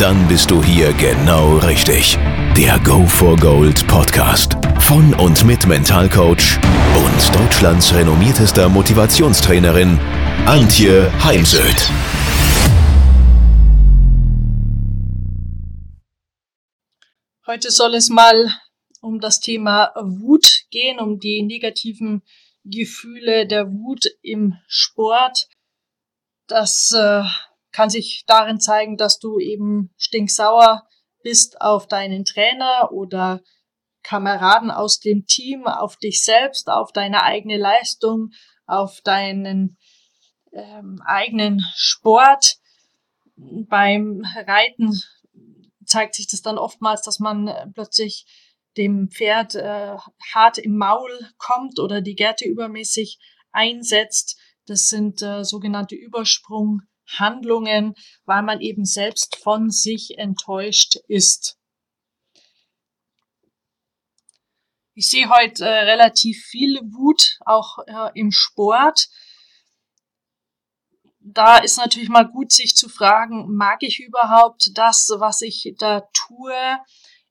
Dann bist du hier genau richtig. Der Go for Gold Podcast von und mit Mentalcoach und Deutschlands renommiertester Motivationstrainerin Antje Heimsöth. Heute soll es mal um das Thema Wut gehen, um die negativen Gefühle der Wut im Sport. Das äh, kann sich darin zeigen, dass du eben stinksauer bist auf deinen Trainer oder Kameraden aus dem Team, auf dich selbst, auf deine eigene Leistung, auf deinen ähm, eigenen Sport. Beim Reiten zeigt sich das dann oftmals, dass man äh, plötzlich dem Pferd äh, hart im Maul kommt oder die Gerte übermäßig einsetzt. Das sind äh, sogenannte Übersprunghandlungen, weil man eben selbst von sich enttäuscht ist. Ich sehe heute äh, relativ viel Wut, auch äh, im Sport. Da ist natürlich mal gut, sich zu fragen, mag ich überhaupt das, was ich da tue?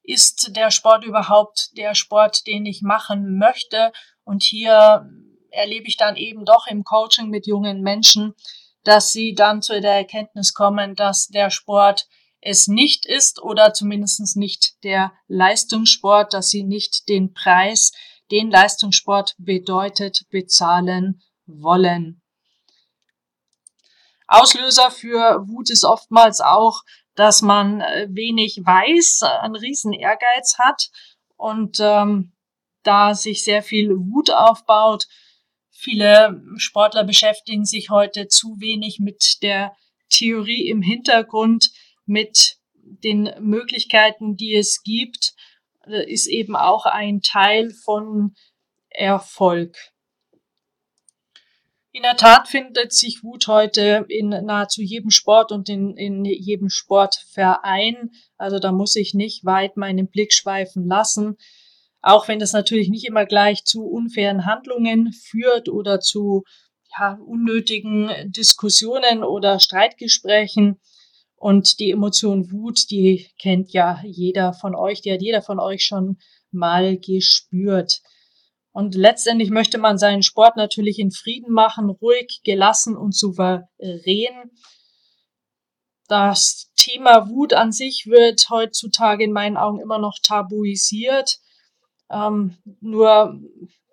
Ist der Sport überhaupt der Sport, den ich machen möchte? Und hier erlebe ich dann eben doch im Coaching mit jungen Menschen, dass sie dann zu der Erkenntnis kommen, dass der Sport es nicht ist oder zumindest nicht der Leistungssport, dass sie nicht den Preis, den Leistungssport bedeutet, bezahlen wollen. Auslöser für Wut ist oftmals auch, dass man äh, wenig weiß, einen riesen Ehrgeiz hat und ähm, da sich sehr viel Wut aufbaut. Viele Sportler beschäftigen sich heute zu wenig mit der Theorie im Hintergrund, mit den Möglichkeiten, die es gibt, ist eben auch ein Teil von Erfolg. In der Tat findet sich Wut heute in nahezu jedem Sport und in, in jedem Sportverein. Also da muss ich nicht weit meinen Blick schweifen lassen. Auch wenn das natürlich nicht immer gleich zu unfairen Handlungen führt oder zu ja, unnötigen Diskussionen oder Streitgesprächen. Und die Emotion Wut, die kennt ja jeder von euch, die hat jeder von euch schon mal gespürt. Und letztendlich möchte man seinen Sport natürlich in Frieden machen, ruhig, gelassen und souverän. Das Thema Wut an sich wird heutzutage in meinen Augen immer noch tabuisiert. Ähm, nur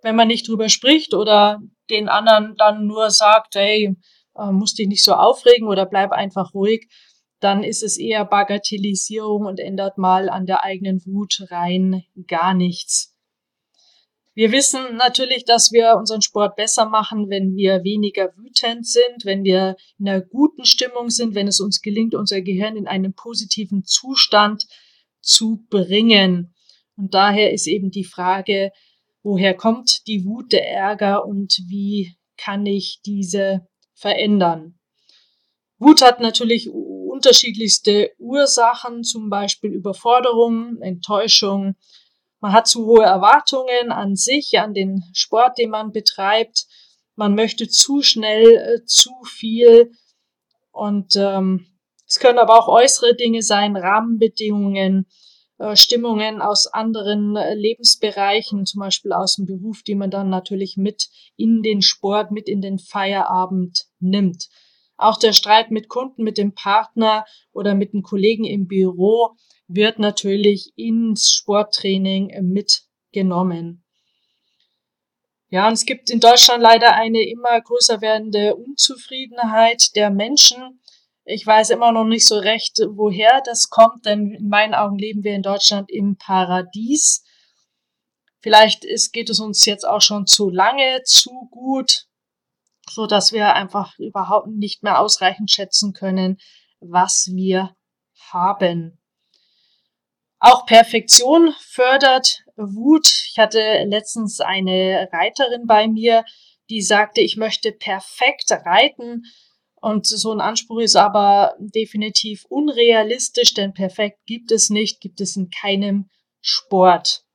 wenn man nicht drüber spricht oder den anderen dann nur sagt, hey, äh, musst dich nicht so aufregen oder bleib einfach ruhig, dann ist es eher Bagatellisierung und ändert mal an der eigenen Wut rein gar nichts. Wir wissen natürlich, dass wir unseren Sport besser machen, wenn wir weniger wütend sind, wenn wir in einer guten Stimmung sind, wenn es uns gelingt, unser Gehirn in einen positiven Zustand zu bringen. Und daher ist eben die Frage, woher kommt die Wut, der Ärger und wie kann ich diese verändern? Wut hat natürlich unterschiedlichste Ursachen, zum Beispiel Überforderung, Enttäuschung. Man hat zu hohe Erwartungen an sich, an den Sport, den man betreibt. Man möchte zu schnell äh, zu viel. Und ähm, es können aber auch äußere Dinge sein, Rahmenbedingungen, Stimmungen aus anderen äh, Lebensbereichen, zum Beispiel aus dem Beruf, die man dann natürlich mit in den Sport, mit in den Feierabend nimmt. Auch der Streit mit Kunden, mit dem Partner oder mit den Kollegen im Büro wird natürlich ins Sporttraining mitgenommen. Ja, und es gibt in Deutschland leider eine immer größer werdende Unzufriedenheit der Menschen. Ich weiß immer noch nicht so recht, woher das kommt, denn in meinen Augen leben wir in Deutschland im Paradies. Vielleicht ist, geht es uns jetzt auch schon zu lange, zu gut so dass wir einfach überhaupt nicht mehr ausreichend schätzen können, was wir haben. Auch Perfektion fördert Wut. Ich hatte letztens eine Reiterin bei mir, die sagte, ich möchte perfekt reiten. Und so ein Anspruch ist aber definitiv unrealistisch, denn perfekt gibt es nicht, gibt es in keinem Sport.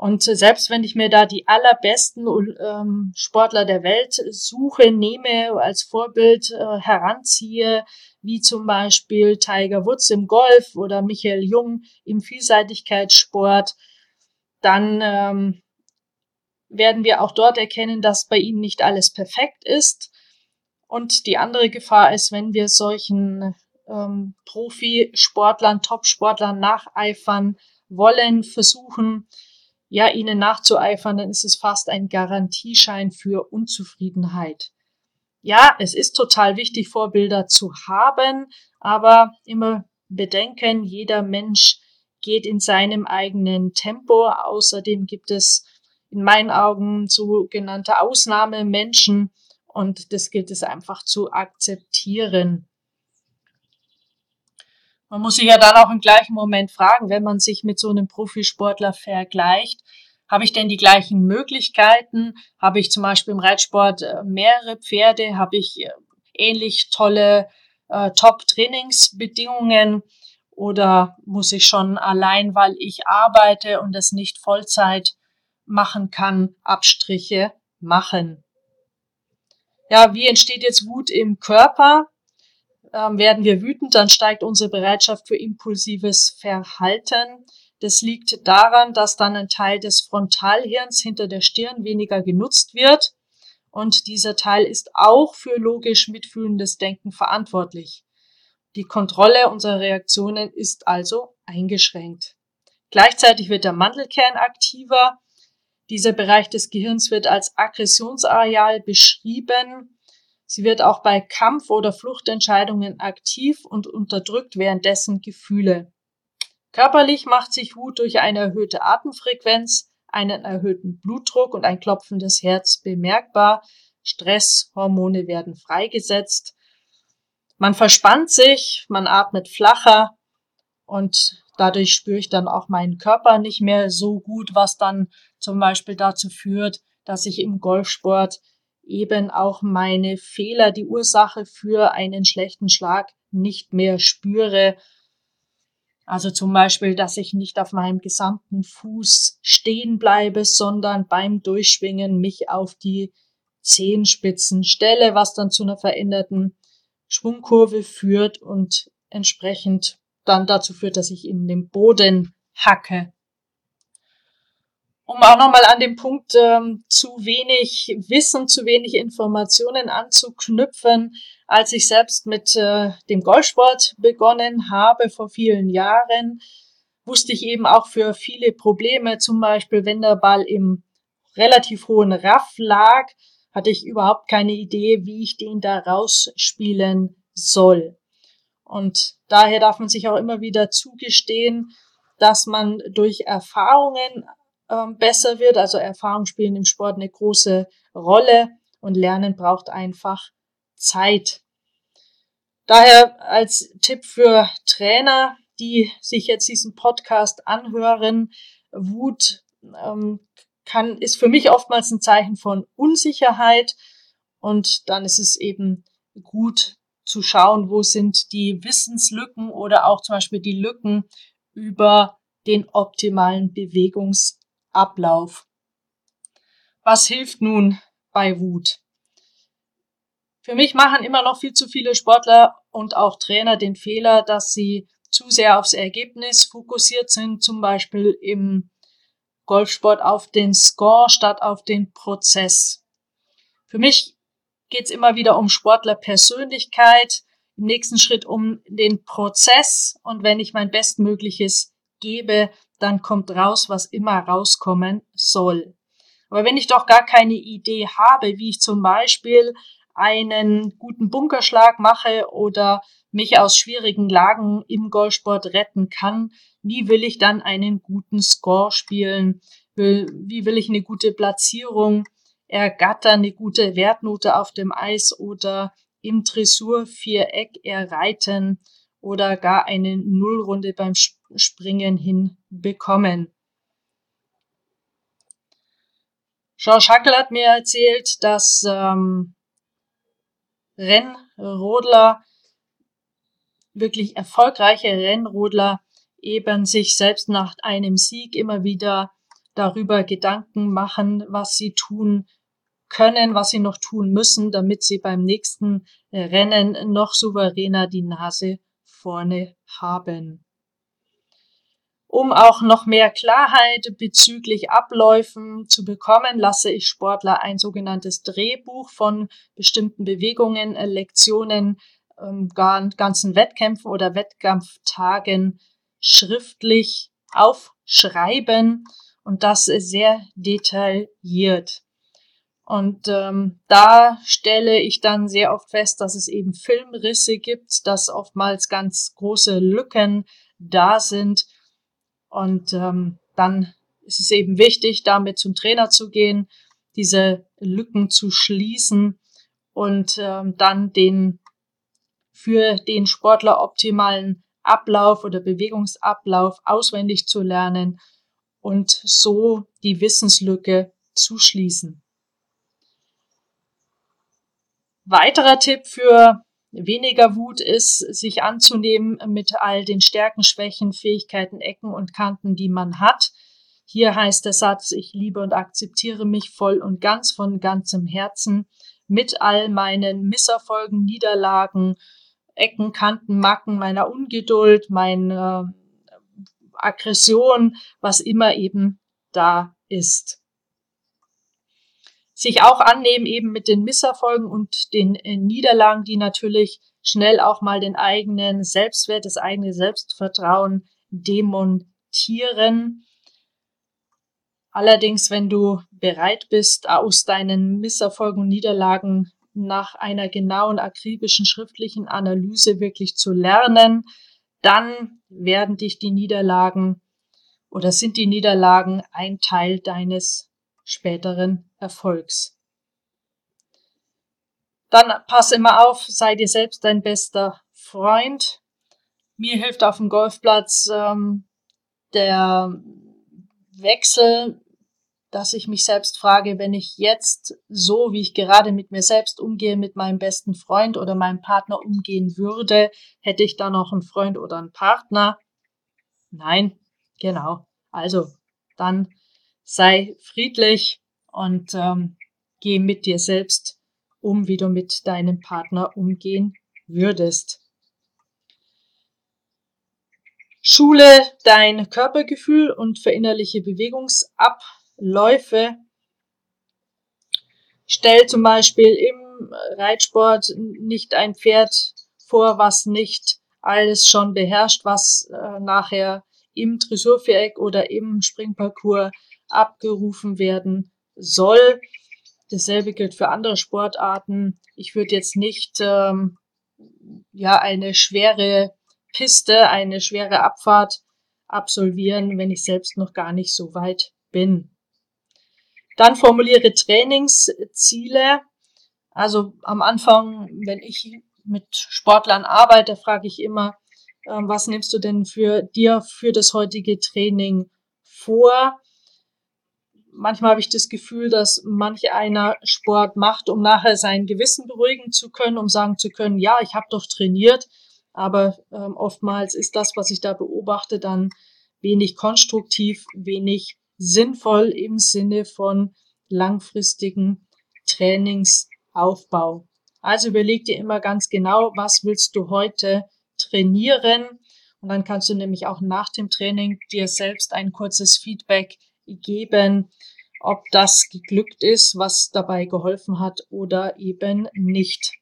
Und selbst wenn ich mir da die allerbesten ähm, Sportler der Welt suche, nehme, als Vorbild äh, heranziehe, wie zum Beispiel Tiger Woods im Golf oder Michael Jung im Vielseitigkeitssport, dann ähm, werden wir auch dort erkennen, dass bei ihnen nicht alles perfekt ist. Und die andere Gefahr ist, wenn wir solchen ähm, Profisportlern, Top-Sportlern nacheifern wollen, versuchen, ja, ihnen nachzueifern, dann ist es fast ein Garantieschein für Unzufriedenheit. Ja, es ist total wichtig, Vorbilder zu haben, aber immer bedenken, jeder Mensch geht in seinem eigenen Tempo. Außerdem gibt es in meinen Augen sogenannte Ausnahmemenschen und das gilt es einfach zu akzeptieren. Man muss sich ja dann auch im gleichen Moment fragen, wenn man sich mit so einem Profisportler vergleicht, habe ich denn die gleichen Möglichkeiten? Habe ich zum Beispiel im Reitsport äh, mehrere Pferde? Habe ich äh, ähnlich tolle äh, Top-Trainingsbedingungen? Oder muss ich schon allein, weil ich arbeite und es nicht Vollzeit machen kann, Abstriche machen? Ja, wie entsteht jetzt Wut im Körper? Ähm, werden wir wütend, dann steigt unsere Bereitschaft für impulsives Verhalten. Das liegt daran, dass dann ein Teil des Frontalhirns hinter der Stirn weniger genutzt wird. Und dieser Teil ist auch für logisch mitfühlendes Denken verantwortlich. Die Kontrolle unserer Reaktionen ist also eingeschränkt. Gleichzeitig wird der Mandelkern aktiver. Dieser Bereich des Gehirns wird als Aggressionsareal beschrieben. Sie wird auch bei Kampf- oder Fluchtentscheidungen aktiv und unterdrückt währenddessen Gefühle. Körperlich macht sich Wut durch eine erhöhte Atemfrequenz, einen erhöhten Blutdruck und ein klopfendes Herz bemerkbar. Stresshormone werden freigesetzt. Man verspannt sich, man atmet flacher und dadurch spüre ich dann auch meinen Körper nicht mehr so gut, was dann zum Beispiel dazu führt, dass ich im Golfsport eben auch meine Fehler, die Ursache für einen schlechten Schlag nicht mehr spüre. Also zum Beispiel, dass ich nicht auf meinem gesamten Fuß stehen bleibe, sondern beim Durchschwingen mich auf die Zehenspitzen stelle, was dann zu einer veränderten Schwungkurve führt und entsprechend dann dazu führt, dass ich in den Boden hacke. Um auch nochmal an dem Punkt ähm, zu wenig Wissen, zu wenig Informationen anzuknüpfen, als ich selbst mit äh, dem Golfsport begonnen habe vor vielen Jahren, wusste ich eben auch für viele Probleme, zum Beispiel wenn der Ball im relativ hohen Raff lag, hatte ich überhaupt keine Idee, wie ich den da rausspielen soll. Und daher darf man sich auch immer wieder zugestehen, dass man durch Erfahrungen ähm, besser wird. Also Erfahrung spielen im Sport eine große Rolle und Lernen braucht einfach Zeit. Daher als Tipp für Trainer, die sich jetzt diesen Podcast anhören, Wut ähm, kann, ist für mich oftmals ein Zeichen von Unsicherheit und dann ist es eben gut zu schauen, wo sind die Wissenslücken oder auch zum Beispiel die Lücken über den optimalen Bewegungs Ablauf. Was hilft nun bei Wut? Für mich machen immer noch viel zu viele Sportler und auch Trainer den Fehler, dass sie zu sehr aufs Ergebnis fokussiert sind, zum Beispiel im Golfsport auf den Score statt auf den Prozess. Für mich geht es immer wieder um Sportlerpersönlichkeit, im nächsten Schritt um den Prozess und wenn ich mein Bestmögliches gebe, dann kommt raus, was immer rauskommen soll. Aber wenn ich doch gar keine Idee habe, wie ich zum Beispiel einen guten Bunkerschlag mache oder mich aus schwierigen Lagen im Golfsport retten kann, wie will ich dann einen guten Score spielen? Wie will ich eine gute Platzierung ergattern, eine gute Wertnote auf dem Eis oder im Dressurviereck erreiten oder gar eine Nullrunde beim Springen hinbekommen. George Hackel hat mir erzählt, dass ähm, Rennrodler, wirklich erfolgreiche Rennrodler, eben sich selbst nach einem Sieg immer wieder darüber Gedanken machen, was sie tun können, was sie noch tun müssen, damit sie beim nächsten Rennen noch souveräner die Nase vorne haben. Um auch noch mehr Klarheit bezüglich Abläufen zu bekommen, lasse ich Sportler ein sogenanntes Drehbuch von bestimmten Bewegungen, Lektionen, ähm, ganzen Wettkämpfen oder Wettkampftagen schriftlich aufschreiben und das sehr detailliert. Und ähm, da stelle ich dann sehr oft fest, dass es eben Filmrisse gibt, dass oftmals ganz große Lücken da sind. Und ähm, dann ist es eben wichtig, damit zum Trainer zu gehen, diese Lücken zu schließen und ähm, dann den für den Sportler optimalen Ablauf oder Bewegungsablauf auswendig zu lernen und so die Wissenslücke zu schließen. Weiterer Tipp für weniger Wut ist, sich anzunehmen mit all den Stärken, Schwächen, Fähigkeiten, Ecken und Kanten, die man hat. Hier heißt der Satz, ich liebe und akzeptiere mich voll und ganz von ganzem Herzen mit all meinen Misserfolgen, Niederlagen, Ecken, Kanten, Macken, meiner Ungeduld, meiner Aggression, was immer eben da ist. Sich auch annehmen eben mit den Misserfolgen und den äh, Niederlagen, die natürlich schnell auch mal den eigenen Selbstwert, das eigene Selbstvertrauen demontieren. Allerdings, wenn du bereit bist, aus deinen Misserfolgen und Niederlagen nach einer genauen, akribischen schriftlichen Analyse wirklich zu lernen, dann werden dich die Niederlagen oder sind die Niederlagen ein Teil deines späteren Erfolgs. Dann pass immer auf, sei dir selbst dein bester Freund. Mir hilft auf dem Golfplatz ähm, der Wechsel dass ich mich selbst frage, wenn ich jetzt so, wie ich gerade mit mir selbst umgehe, mit meinem besten Freund oder meinem Partner umgehen würde, hätte ich da noch einen Freund oder einen Partner? Nein, genau. Also dann sei friedlich und ähm, geh mit dir selbst um, wie du mit deinem Partner umgehen würdest. Schule dein Körpergefühl und verinnerliche Bewegungsab Läufe. Stell zum Beispiel im Reitsport nicht ein Pferd vor, was nicht alles schon beherrscht, was äh, nachher im Dressurviereck oder im Springparcours abgerufen werden soll. Dasselbe gilt für andere Sportarten. Ich würde jetzt nicht ähm, ja eine schwere Piste, eine schwere Abfahrt absolvieren, wenn ich selbst noch gar nicht so weit bin. Dann formuliere Trainingsziele. Also am Anfang, wenn ich mit Sportlern arbeite, frage ich immer, ähm, was nimmst du denn für dir für das heutige Training vor? Manchmal habe ich das Gefühl, dass manch einer Sport macht, um nachher sein Gewissen beruhigen zu können, um sagen zu können, ja, ich habe doch trainiert, aber ähm, oftmals ist das, was ich da beobachte, dann wenig konstruktiv, wenig sinnvoll im Sinne von langfristigen Trainingsaufbau. Also überleg dir immer ganz genau, was willst du heute trainieren? Und dann kannst du nämlich auch nach dem Training dir selbst ein kurzes Feedback geben, ob das geglückt ist, was dabei geholfen hat oder eben nicht.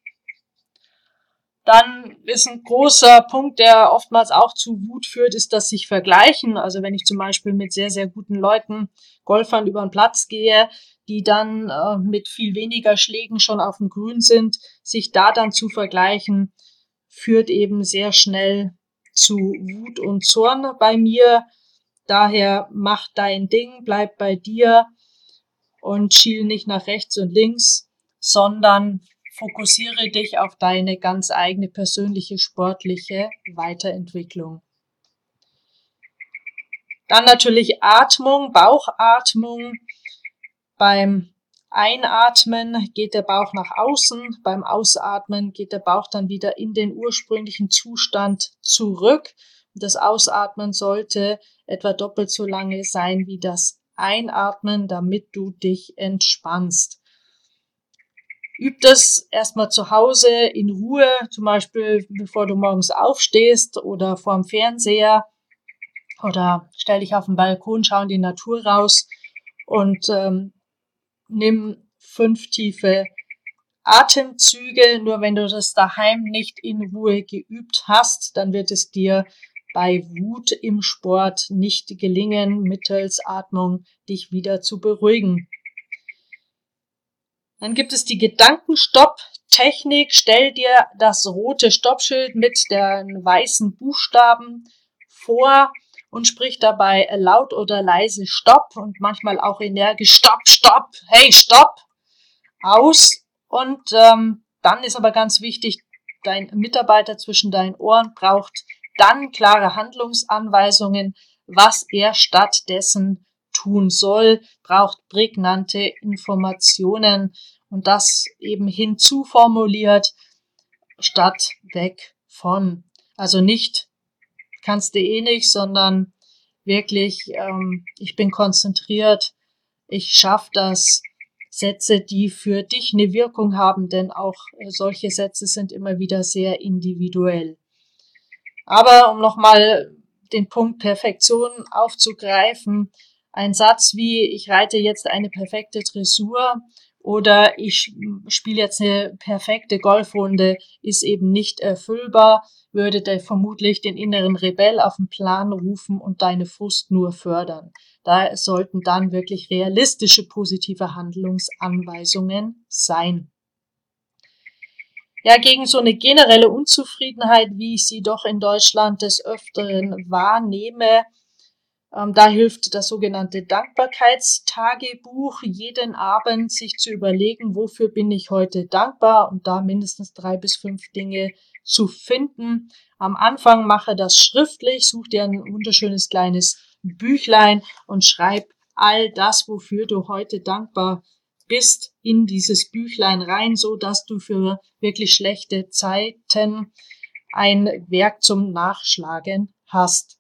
Dann ist ein großer Punkt, der oftmals auch zu Wut führt, ist das sich vergleichen. Also wenn ich zum Beispiel mit sehr, sehr guten Leuten, Golfern über den Platz gehe, die dann äh, mit viel weniger Schlägen schon auf dem Grün sind, sich da dann zu vergleichen, führt eben sehr schnell zu Wut und Zorn bei mir. Daher mach dein Ding, bleib bei dir und schiel nicht nach rechts und links, sondern Fokussiere dich auf deine ganz eigene persönliche sportliche Weiterentwicklung. Dann natürlich Atmung, Bauchatmung. Beim Einatmen geht der Bauch nach außen, beim Ausatmen geht der Bauch dann wieder in den ursprünglichen Zustand zurück. Das Ausatmen sollte etwa doppelt so lange sein wie das Einatmen, damit du dich entspannst. Üb das erstmal zu Hause in Ruhe, zum Beispiel bevor du morgens aufstehst oder vorm Fernseher oder stell dich auf den Balkon, schau in die Natur raus und ähm, nimm fünf tiefe Atemzüge. Nur wenn du das daheim nicht in Ruhe geübt hast, dann wird es dir bei Wut im Sport nicht gelingen, mittels Atmung dich wieder zu beruhigen. Dann gibt es die Gedankenstopp-Technik. Stell dir das rote Stoppschild mit den weißen Buchstaben vor und sprich dabei laut oder leise Stopp und manchmal auch energisch Stopp, Stopp, hey, Stopp aus. Und ähm, dann ist aber ganz wichtig, dein Mitarbeiter zwischen deinen Ohren braucht dann klare Handlungsanweisungen, was er stattdessen tun soll, braucht prägnante Informationen und das eben hinzuformuliert statt weg von. Also nicht kannst du eh nicht, sondern wirklich, ähm, ich bin konzentriert, ich schaffe das. Sätze, die für dich eine Wirkung haben, denn auch äh, solche Sätze sind immer wieder sehr individuell. Aber um nochmal den Punkt Perfektion aufzugreifen, ein Satz wie ich reite jetzt eine perfekte Dressur oder ich spiele jetzt eine perfekte Golfrunde ist eben nicht erfüllbar, würde der vermutlich den inneren Rebell auf den Plan rufen und deine Frust nur fördern. Da sollten dann wirklich realistische positive Handlungsanweisungen sein. Ja, gegen so eine generelle Unzufriedenheit, wie ich sie doch in Deutschland des Öfteren wahrnehme, ähm, da hilft das sogenannte Dankbarkeitstagebuch, jeden Abend sich zu überlegen, wofür bin ich heute dankbar und da mindestens drei bis fünf Dinge zu finden. Am Anfang mache das schriftlich, such dir ein wunderschönes kleines Büchlein und schreib all das, wofür du heute dankbar bist, in dieses Büchlein rein, so dass du für wirklich schlechte Zeiten ein Werk zum Nachschlagen hast.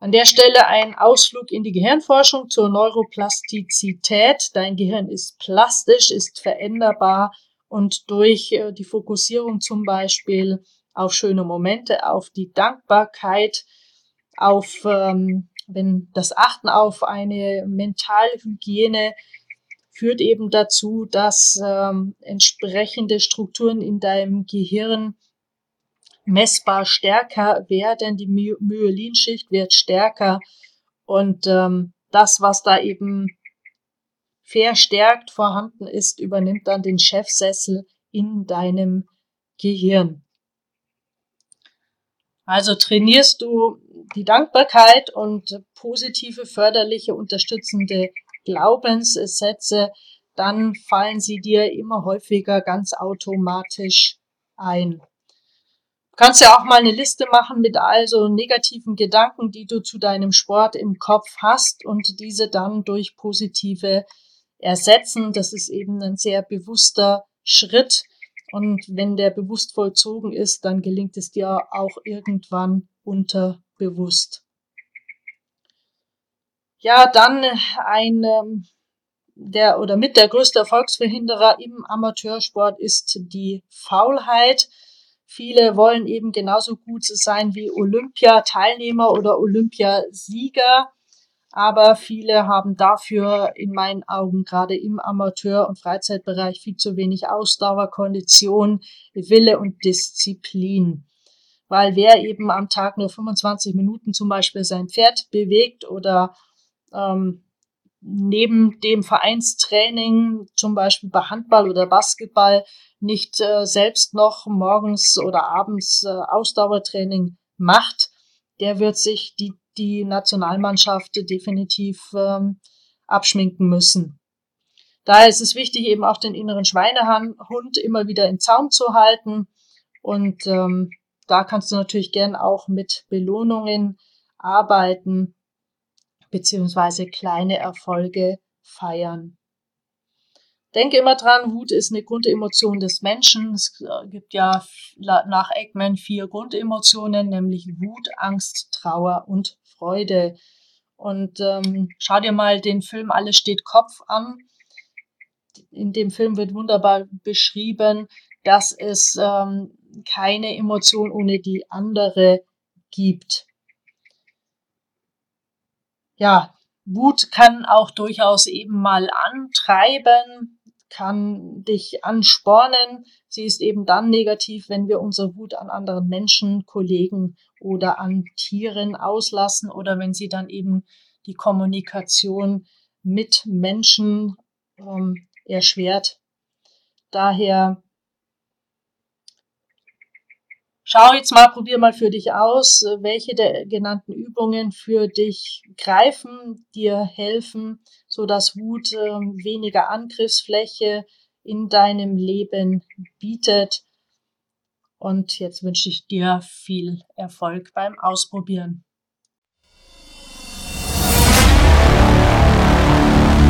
An der Stelle ein Ausflug in die Gehirnforschung zur Neuroplastizität. Dein Gehirn ist plastisch, ist veränderbar und durch äh, die Fokussierung zum Beispiel auf schöne Momente, auf die Dankbarkeit, auf ähm, wenn das Achten auf eine Mentalhygiene führt eben dazu, dass ähm, entsprechende Strukturen in deinem Gehirn messbar stärker werden, die My Myelinschicht wird stärker und ähm, das, was da eben verstärkt vorhanden ist, übernimmt dann den Chefsessel in deinem Gehirn. Also trainierst du die Dankbarkeit und positive, förderliche, unterstützende Glaubenssätze, dann fallen sie dir immer häufiger ganz automatisch ein. Du kannst ja auch mal eine Liste machen mit all so negativen Gedanken, die du zu deinem Sport im Kopf hast und diese dann durch positive ersetzen. Das ist eben ein sehr bewusster Schritt. Und wenn der bewusst vollzogen ist, dann gelingt es dir auch irgendwann unterbewusst. Ja, dann ein ähm, der oder mit der größte Erfolgsverhinderer im Amateursport ist die Faulheit. Viele wollen eben genauso gut sein wie Olympiateilnehmer oder Olympiasieger. Aber viele haben dafür in meinen Augen gerade im Amateur- und Freizeitbereich viel zu wenig Ausdauer, Kondition, Wille und Disziplin. Weil wer eben am Tag nur 25 Minuten zum Beispiel sein Pferd bewegt oder ähm, neben dem Vereinstraining, zum Beispiel bei Handball oder Basketball, nicht äh, selbst noch morgens oder abends äh, Ausdauertraining macht, der wird sich die, die Nationalmannschaft definitiv ähm, abschminken müssen. Daher ist es wichtig, eben auch den inneren Schweinehund immer wieder im Zaum zu halten. Und ähm, da kannst du natürlich gern auch mit Belohnungen arbeiten beziehungsweise kleine Erfolge feiern. Denke immer dran, Wut ist eine Grundemotion des Menschen. Es äh, gibt ja nach Eggman vier Grundemotionen, nämlich Wut, Angst, Trauer und Freude. Und ähm, schau dir mal den Film Alles steht Kopf an. In dem Film wird wunderbar beschrieben, dass es ähm, keine Emotion ohne die andere gibt. Ja, Wut kann auch durchaus eben mal antreiben, kann dich anspornen. Sie ist eben dann negativ, wenn wir unsere Wut an anderen Menschen, Kollegen oder an Tieren auslassen oder wenn sie dann eben die Kommunikation mit Menschen ähm, erschwert. Daher Schau jetzt mal, probier mal für dich aus, äh, welche der genannten Übungen für dich greifen, dir helfen, so dass Wut äh, weniger Angriffsfläche in deinem Leben bietet. Und jetzt wünsche ich dir viel Erfolg beim Ausprobieren.